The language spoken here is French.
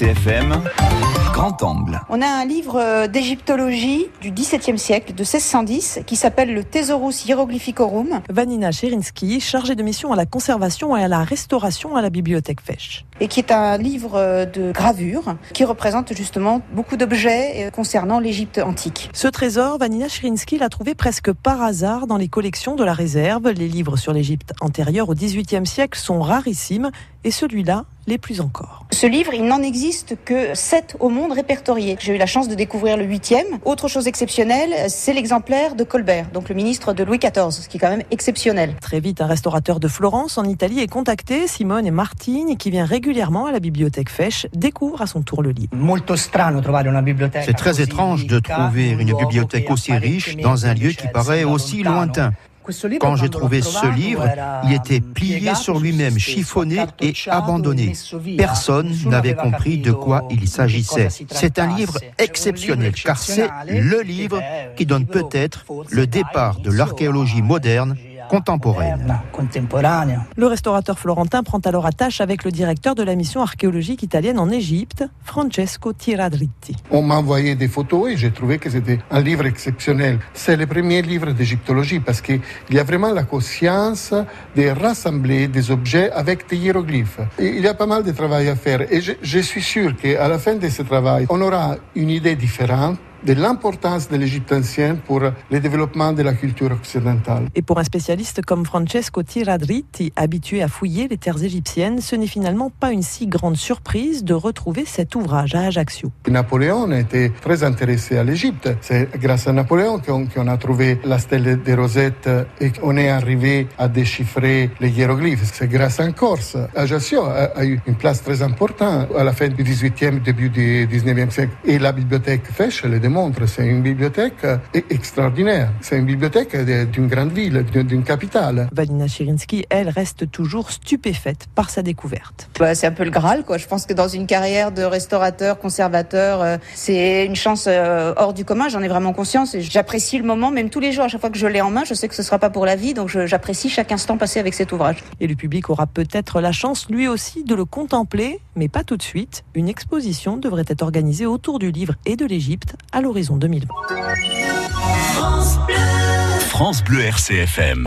RCFM, grand angle. On a un livre euh, d'égyptologie du XVIIe siècle, de 1610, qui s'appelle le Thesaurus Hieroglyphicorum. Vanina Cherinsky, chargée de mission à la conservation et à la restauration à la bibliothèque Fesch. Et qui est un livre euh, de gravure qui représente justement beaucoup d'objets euh, concernant l'Égypte antique. Ce trésor, Vanina Cherinsky l'a trouvé presque par hasard dans les collections de la réserve. Les livres sur l'Égypte antérieure au XVIIIe siècle sont rarissimes et celui-là les plus encore. Ce livre, il n'en existe que sept au monde répertoriés. J'ai eu la chance de découvrir le huitième. Autre chose exceptionnelle, c'est l'exemplaire de Colbert, donc le ministre de Louis XIV, ce qui est quand même exceptionnel. Très vite, un restaurateur de Florence, en Italie, est contacté. Simone et Martine, qui vient régulièrement à la bibliothèque Fesch, découvrent à son tour le livre. C'est très étrange de trouver une bibliothèque aussi riche dans un lieu qui paraît aussi lointain. Quand j'ai trouvé ce livre, il était plié sur lui-même, chiffonné et abandonné. Personne n'avait compris de quoi il s'agissait. C'est un livre exceptionnel, car c'est le livre qui donne peut-être le départ de l'archéologie moderne contemporaine. Le restaurateur florentin prend alors attache avec le directeur de la mission archéologique italienne en Égypte, Francesco Tiradritti. On m'a envoyé des photos et j'ai trouvé que c'était un livre exceptionnel. C'est le premier livre d'égyptologie parce qu'il y a vraiment la conscience de rassembler des objets avec des hiéroglyphes. Et il y a pas mal de travail à faire et je, je suis sûr qu'à la fin de ce travail, on aura une idée différente de l'importance de l'Égypte ancienne pour le développement de la culture occidentale. Et pour un spécialiste comme Francesco Tiradritti, habitué à fouiller les terres égyptiennes, ce n'est finalement pas une si grande surprise de retrouver cet ouvrage à Ajaccio. Napoléon était très intéressé à l'Égypte. C'est grâce à Napoléon qu'on qu a trouvé la stèle de Rosette et qu'on est arrivé à déchiffrer les hiéroglyphes. C'est grâce à en Corse. Ajaccio a, a, eu une place très importante à la fin du 18e, début du 19e siècle. Et la bibliothèque Fesch, le montre, c'est une bibliothèque extraordinaire. C'est une bibliothèque d'une grande ville, d'une capitale. Valina Chirinsky, elle, reste toujours stupéfaite par sa découverte. Bah, c'est un peu le Graal, quoi. Je pense que dans une carrière de restaurateur, conservateur, euh, c'est une chance euh, hors du commun. J'en ai vraiment conscience et j'apprécie le moment, même tous les jours. À chaque fois que je l'ai en main, je sais que ce sera pas pour la vie, donc j'apprécie chaque instant passé avec cet ouvrage. Et le public aura peut-être la chance, lui aussi, de le contempler, mais pas tout de suite. Une exposition devrait être organisée autour du livre et de l'Égypte à l'horizon 2020. France Bleu, France Bleu RCFM.